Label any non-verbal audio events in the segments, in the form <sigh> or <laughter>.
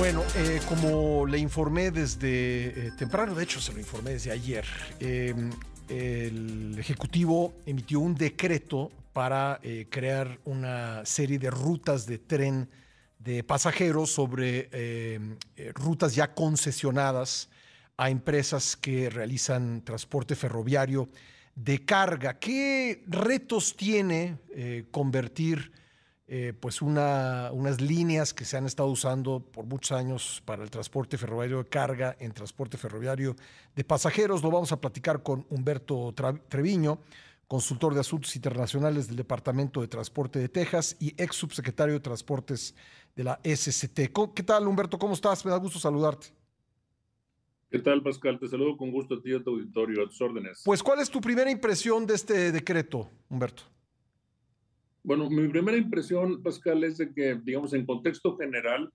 Bueno, eh, como le informé desde eh, temprano, de hecho se lo informé desde ayer, eh, el Ejecutivo emitió un decreto para eh, crear una serie de rutas de tren de pasajeros sobre rutas ya concesionadas a empresas que realizan transporte ferroviario de carga. ¿Qué retos tiene convertir eh, pues una- unas líneas que se han estado usando por muchos años para el transporte ferroviario de carga en transporte ferroviario de pasajeros? Lo vamos a platicar con Humberto Treviño, consultor de asuntos internacionales del Departamento de Transporte de Texas y ex subsecretario de Transportes de la SCT. ¿Qué tal, Humberto? ¿Cómo estás? Me da gusto saludarte. ¿Qué tal, Pascal? Te saludo con gusto a ti y a tu auditorio, a tus órdenes. Pues, ¿cuál es tu primera impresión de este decreto, Humberto? Bueno, mi primera impresión, Pascal, es de que, digamos, en contexto general,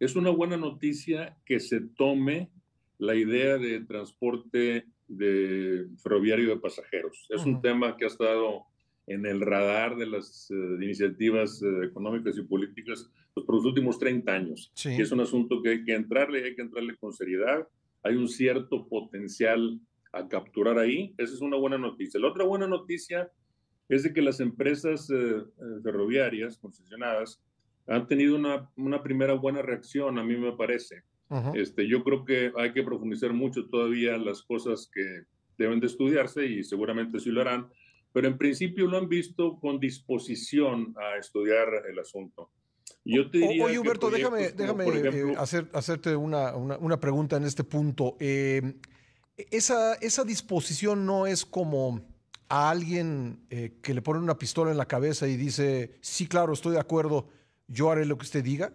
es una buena noticia que se tome la idea de transporte de ferroviario de pasajeros. Es un tema que ha estado en el radar de las eh, iniciativas eh, económicas y políticas pues, por los últimos 30 años. Sí. Y es un asunto que hay que entrarle, hay que entrarle con seriedad. Hay un cierto potencial a capturar ahí. Esa es una buena noticia. La otra buena noticia es de que las empresas eh, eh, ferroviarias concesionadas han tenido una, una primera buena reacción, a mí me parece. Este, yo creo que hay que profundizar mucho todavía las cosas que deben de estudiarse y seguramente sí lo harán, pero en principio lo han visto con disposición a estudiar el asunto. Yo te diría Oye, Humberto, déjame, déjame por eh, ejemplo, hacer, hacerte una, una- una pregunta en este punto. Eh, esa, esa disposición no es como a alguien eh, que le pone una pistola en la cabeza y dice, sí, claro, estoy de acuerdo, yo haré lo que usted diga.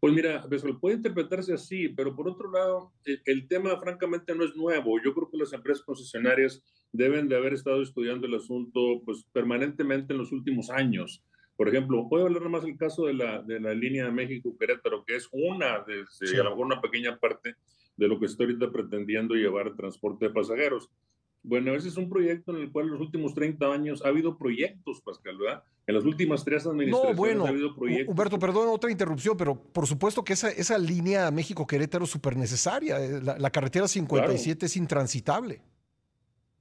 Pues mira, Besol, puede interpretarse así, pero por otro lado, el, el tema francamente no es nuevo. Yo creo que las empresas concesionarias deben de haber estado estudiando el asunto pues, permanentemente en los últimos años. Por ejemplo, puedo hablar más del caso de la, de la línea México-Querétaro, que es una, de, de- Sí. a lo mejor una pequeña parte de lo que está ahorita pretendiendo llevar transporte de pasajeros. Bueno, ese es un proyecto en el cual en los últimos 30 años ha habido proyectos, Pascal, ¿verdad? En las últimas tres No, administraciones bueno, ha habido proyectos. Humberto, perdón, otra interrupción, pero por supuesto que esa, esa línea México-Querétaro es súper necesaria. eh, La, la carretera 57 es intransitable.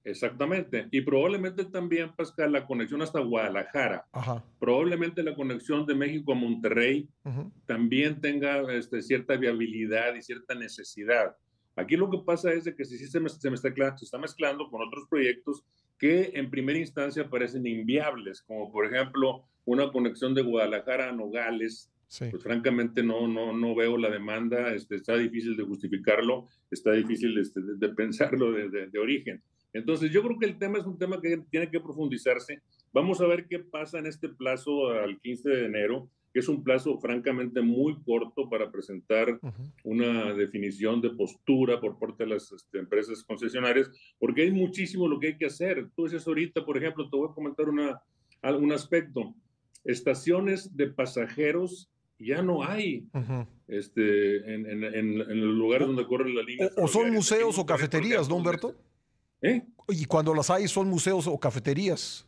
Exactamente. Y probablemente también, Pascal, la conexión hasta Guadalajara, Ajá. probablemente la conexión de México a Monterrey también tenga este, cierta viabilidad y cierta necesidad. Aquí lo que pasa es de que sí, sí se, me, se me está, cla- se está mezclando con otros proyectos que en primera instancia parecen inviables, como por ejemplo una conexión de Guadalajara a Nogales, Sí. pues francamente no, no, no veo la demanda, este, está difícil de justificarlo, está difícil este, de, de pensarlo de, de- de origen. Entonces yo creo que el tema es un tema que tiene que profundizarse. Vamos a ver qué pasa en este plazo al 15 de enero, que es un plazo francamente muy corto para presentar ujú. una definición de postura por parte de las este, empresas concesionarias, porque hay muchísimo lo que hay que hacer. Tú dices ahorita, por ejemplo, te voy a comentar una, algún aspecto. Estaciones de pasajeros ya no hay Ujú. este, en, en, en, en los lugares donde corre la línea. O, o son museos o cafeterías, ¿no, Humberto? ¿Eh? Y cuando las hay son museos o cafeterías.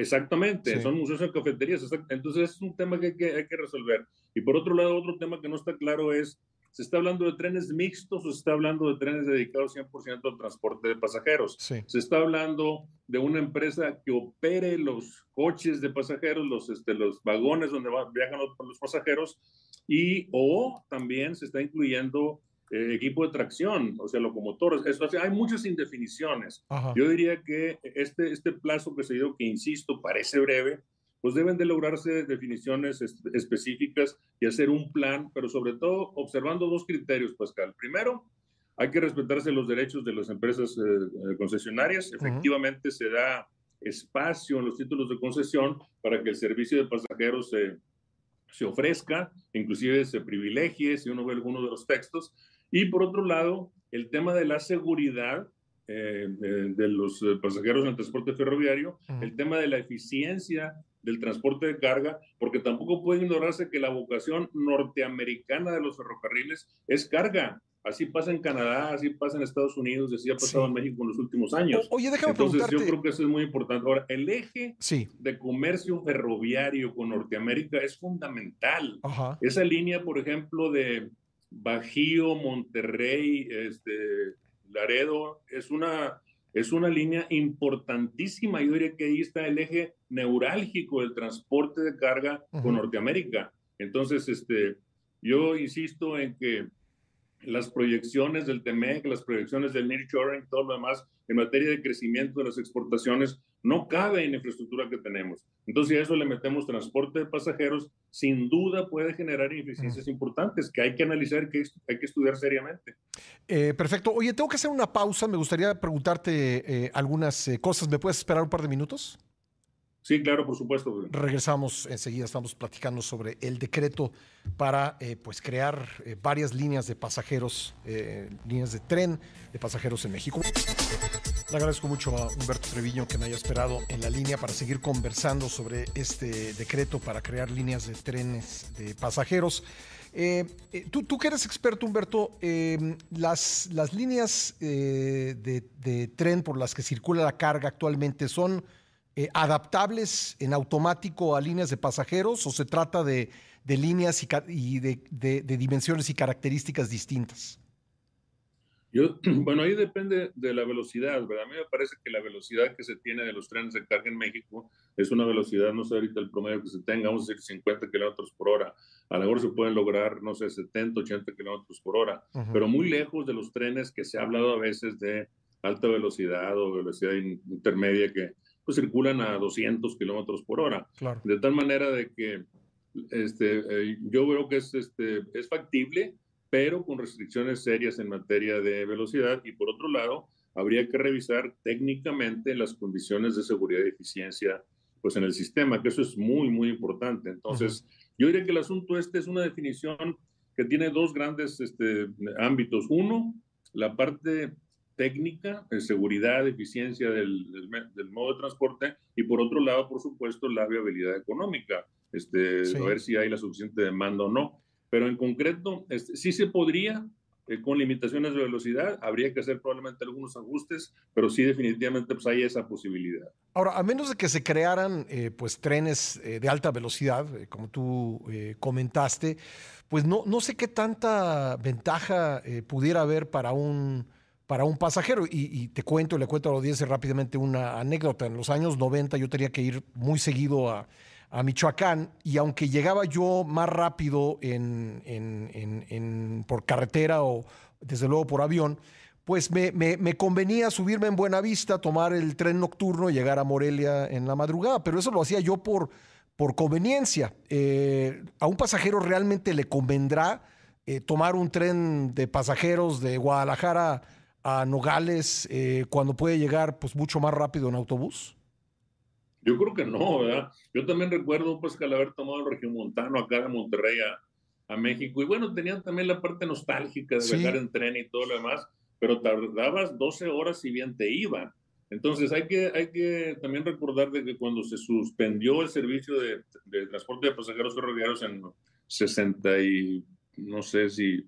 Exactamente, Sí. son museos y cafeterías. Entonces es un tema que hay, que hay que resolver. Y por otro lado, otro tema que no está claro es, ¿se está hablando de trenes mixtos o se está hablando de trenes dedicados 100% al transporte de pasajeros? Sí. Se está hablando de una empresa que opere los coches de pasajeros, los, este, los vagones donde va- viajan los, los pasajeros, y o también se está incluyendo eh, equipo de tracción, o sea, locomotoras. Eso, o sea, hay muchas indefiniciones. Ajá. Yo diría que este, este plazo que se dio, que insisto, parece breve, pues deben de lograrse definiciones es- específicas y hacer un plan, pero sobre todo observando dos criterios, Pascal. Primero, hay que respetarse los derechos de las empresas eh, eh, concesionarias. Efectivamente, se da espacio en los títulos de concesión para que el servicio de pasajeros se, se ofrezca, inclusive se privilegie, si uno ve alguno de los textos. Y por otro lado, el tema de la seguridad eh, eh, de los eh, pasajeros en el transporte ferroviario, el tema de la eficiencia del transporte de carga, porque tampoco puede ignorarse que la vocación norteamericana de los ferrocarriles es carga. Así pasa en Canadá, así pasa en Estados Unidos, así ha pasado en México en los últimos años. oye, déjame Entonces, yo creo que eso es muy importante. Ahora, el eje de comercio ferroviario con Norteamérica es fundamental. Esa línea, por ejemplo, de Bajío, Monterrey, este, Laredo, es una, es una línea importantísima. Yo diría que ahí está el eje neurálgico del transporte de carga con Norteamérica. Entonces, este, yo insisto en que las proyecciones del TEMEC, las proyecciones del nearshoring, todo lo demás, en materia de crecimiento de las exportaciones, no cabe en la infraestructura que tenemos. Entonces, si a eso le metemos transporte de pasajeros, sin duda puede generar ineficiencias importantes que hay que analizar, que hay que estudiar seriamente. Eh, perfecto. Oye, tengo que hacer una pausa. Me gustaría preguntarte eh, algunas eh, cosas. ¿Me puedes esperar un par de minutos? Sí, claro, por supuesto. Regresamos enseguida, estamos platicando sobre el decreto para eh, pues crear eh, varias líneas de pasajeros, eh, líneas de tren de pasajeros en México. Le agradezco mucho a Humberto Treviño que me haya esperado en la línea para seguir conversando sobre este decreto para crear líneas de trenes de pasajeros. tú, tú, que eres experto, Humberto, las, las líneas de, de tren por las que circula la carga actualmente son eh, adaptables en automático a líneas de pasajeros o se trata de, líneas y, de, dimensiones y características distintas? Yo, <clears throat> bueno, ahí depende de la velocidad, ¿verdad? A mí me parece que la velocidad que se tiene de los trenes de carga en México es una velocidad, no sé ahorita el promedio que se tenga, vamos a decir 50 kilómetros por hora. A lo mejor se pueden lograr, no sé, 70, 80 kilómetros por hora, pero muy lejos de los trenes que se ha hablado a veces de alta velocidad o velocidad intermedia que pues circulan a 200 kilómetros por hora. De tal manera de que este, eh, yo creo que es, este, es factible, pero con restricciones serias en materia de velocidad. Y por otro lado, habría que revisar técnicamente las condiciones de seguridad y eficiencia pues, en el sistema, que eso es muy, muy importante. Entonces, yo diría que el asunto este es una definición que tiene dos grandes este, ámbitos. Uno, la parte técnica, de seguridad, eficiencia del, del, modo de transporte y por otro lado, por supuesto, la viabilidad económica, este, a ver si hay la suficiente demanda o no. Pero en concreto, este, sí se podría, eh, con limitaciones de velocidad, habría que hacer probablemente algunos ajustes, pero sí definitivamente pues, hay esa posibilidad. Ahora, a menos de que se crearan eh, pues, trenes eh, de alta velocidad, como tú comentaste, pues no, no sé qué tanta ventaja pudiera haber para un para un pasajero. Y, te cuento, le cuento a la audiencia rápidamente una anécdota. En los años 90 yo tenía que ir muy seguido a, Michoacán y aunque llegaba yo más rápido en, en, por carretera o desde luego por avión, pues me, me, convenía subirme en Buenavista, tomar el tren nocturno y llegar a Morelia en la madrugada, pero eso lo hacía yo por, por conveniencia. Eh, a un pasajero realmente le convendrá eh, tomar un tren de pasajeros de Guadalajara a Nogales eh, cuando puede llegar pues mucho más rápido en autobús? Yo creo que no, ¿verdad? Yo también recuerdo pues que al haber tomado el montano acá de Monterrey a, a, México, y bueno, tenían también la parte nostálgica de viajar en tren y todo lo demás, pero tardabas 12 horas si bien te iban. Entonces hay que, hay que también recordar de que cuando se suspendió el servicio de, de transporte de pasajeros ferroviarios en 60 y no sé si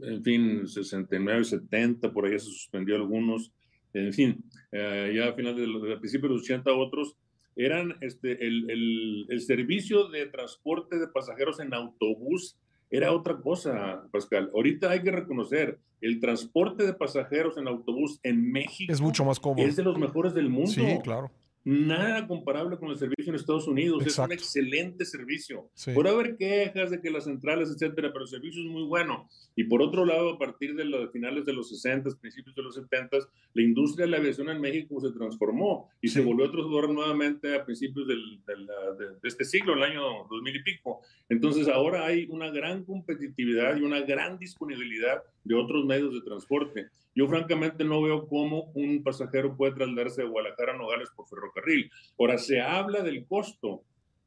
en fin, 69, 70, por ahí se suspendió algunos, en fin, eh, ya a final de los, principios de los 80 otros, eran este, el, el, el, servicio de transporte de pasajeros en autobús era otra cosa, Pascal. Ahorita hay que reconocer, el transporte de pasajeros en autobús en México es mucho más cómodo. Es de los mejores del mundo. Sí, claro nada comparable con el servicio en Estados Unidos. Es un excelente servicio. Por haber quejas de que las centrales, etcétera, pero el servicio es muy bueno. Y por otro lado, a partir de los finales de los 60, principios de los 70, la industria de la aviación en México se transformó y se volvió a transformar nuevamente a principios del, de, este siglo, el año 2000 y pico. Entonces ahora hay una gran competitividad y una gran disponibilidad de otros medios de transporte. Yo francamente no veo cómo un pasajero puede trasladarse de Guadalajara a Nogales por ferrocarril. Ahora, se habla del costo.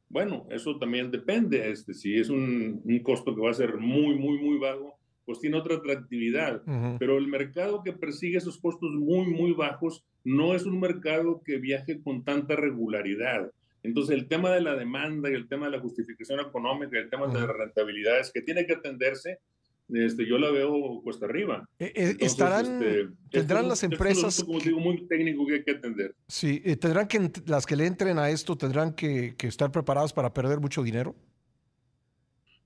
Bueno, eso también depende. Este, si es un, costo que va a ser muy, muy, muy bajo, pues tiene otra atractividad. Pero el mercado que persigue esos costos muy, muy bajos no es un mercado que viaje con tanta regularidad. Entonces, el tema de la demanda y el tema de la justificación económica y el tema de las rentabilidades que tiene que atenderse, este, yo la veo cuesta arriba. Eh, eh, estarán, este, tendrán las empresas. como digo, muy técnico que hay que atender. Sí, eh, tendrán que, las que le entren a esto, tendrán que, que, estar preparadas para perder mucho dinero.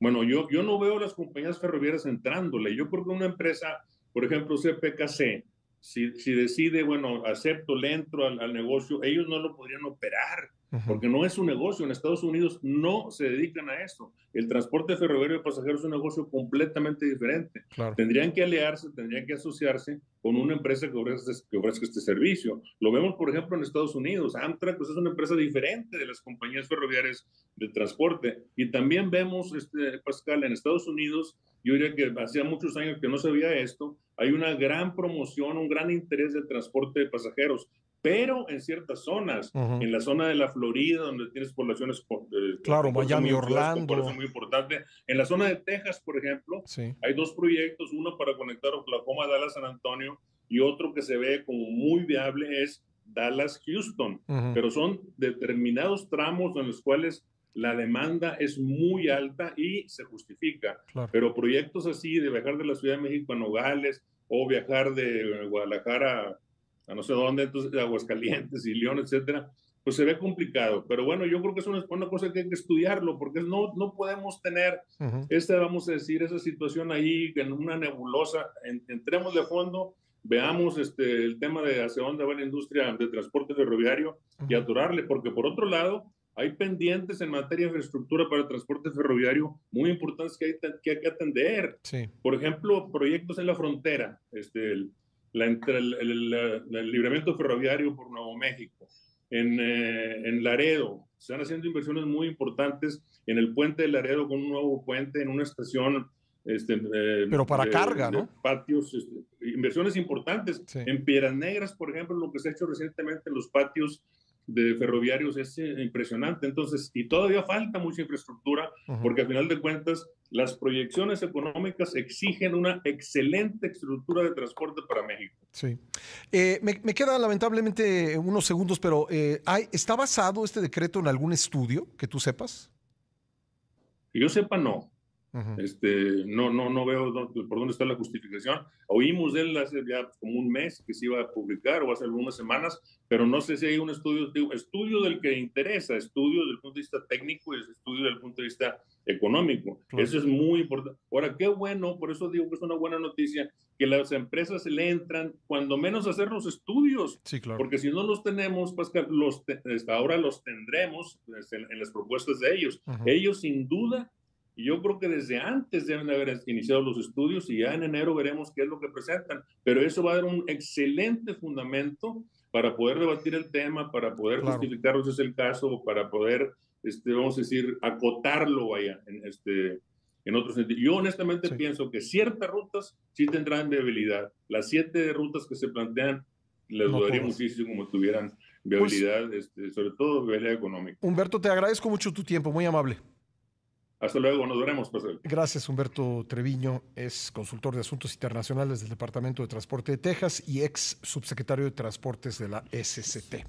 Bueno, yo, yo no veo las compañías ferroviarias entrándole. Yo creo que una empresa, por ejemplo, CPKC, si, si decide, bueno, acepto, le entro al, al negocio, ellos no lo podrían operar porque no es un negocio. En Estados Unidos no se dedican a eso. El transporte ferroviario de pasajeros es un negocio completamente diferente. Tendrían que aliarse, tendrían que asociarse con una empresa que ofrezca, que ofrezca este servicio. Lo vemos, por ejemplo, en Estados Unidos. Amtrak pues, es una empresa diferente de las compañías ferroviarias de transporte. Y también vemos, este, Pascal, en Estados Unidos, yo diría que hacía muchos años que no se veía esto, hay una gran promoción, un gran interés del transporte de pasajeros pero en ciertas zonas, en la zona de la Florida, donde tienes poblaciones. claro, Miami, Orlando. Es muy importante. En la zona de Texas, por ejemplo, hay dos proyectos: uno para conectar Oklahoma, Dallas, San Antonio, y otro que se ve como muy viable es Dallas, Houston. Pero son determinados tramos en los cuales la demanda es muy alta y se justifica. Pero proyectos así de viajar de la Ciudad de México a Nogales o viajar de Guadalajara a no sé dónde, entonces Aguascalientes y León, etcétera, pues se ve complicado. Pero bueno, yo creo que es una, cosa que hay que estudiarlo, porque no, no podemos tener esta, vamos a decir, esa situación ahí en una nebulosa. entremos de fondo, veamos este, el tema de hacia dónde va la industria de transporte ferroviario y aturarle, porque por otro lado, hay pendientes en materia de infraestructura para el transporte ferroviario muy importantes que hay que, hay que atender. Por ejemplo, proyectos en la frontera, este, el, la, el, libramiento ferroviario por Nuevo México, en, eh, en, Laredo. Se están haciendo inversiones muy importantes en el puente de Laredo con un nuevo puente, en una estación. Este, eh, Pero para carga, ¿no? Patios, este, inversiones importantes. En Piedras Negras, por ejemplo, lo que se ha hecho recientemente en los patios de ferroviarios es eh, impresionante. Entonces, y todavía falta mucha infraestructura, porque al final de cuentas, las proyecciones económicas exigen una excelente estructura de transporte para México. Sí. Eh, me, me quedan lamentablemente unos segundos, pero eh, ¿está basado este decreto en algún estudio que tú sepas? Que yo sepa, no este, no, no, no veo por dónde está la justificación. Oímos de él hace ya como un mes que se iba a publicar o hace algunas semanas, pero no sé si hay un estudio, estudio del que interesa, estudio desde el punto de vista técnico y estudio desde el punto de vista económico. Eso es muy importante. Ahora, qué bueno, por eso digo que es una buena noticia, que las empresas le entran cuando menos a hacer los estudios. Sí, claro. Porque si no los tenemos, Pascal, los ahora los tendremos pues, en, las propuestas de ellos. Ellos sin duda y yo creo que desde antes deben haber iniciado los estudios y ya en enero veremos qué es lo que presentan. Pero eso va a dar un excelente fundamento para poder debatir el tema, para poder justificarlo si es el caso, para poder, este, vamos a decir, acotarlo allá en, este, en otro sentido. Yo honestamente pienso que ciertas rutas sí tendrán viabilidad. Las siete rutas que se plantean, les dudaría muchísimo como tuvieran pues viabilidad, este, sobre todo viabilidad económica. Humberto, te agradezco mucho tu tiempo, muy amable. Hasta luego, nos veremos. Gracias, Humberto Treviño. Es consultor de asuntos internacionales del Departamento de Transporte de Texas y ex subsecretario de Transportes de la SCT.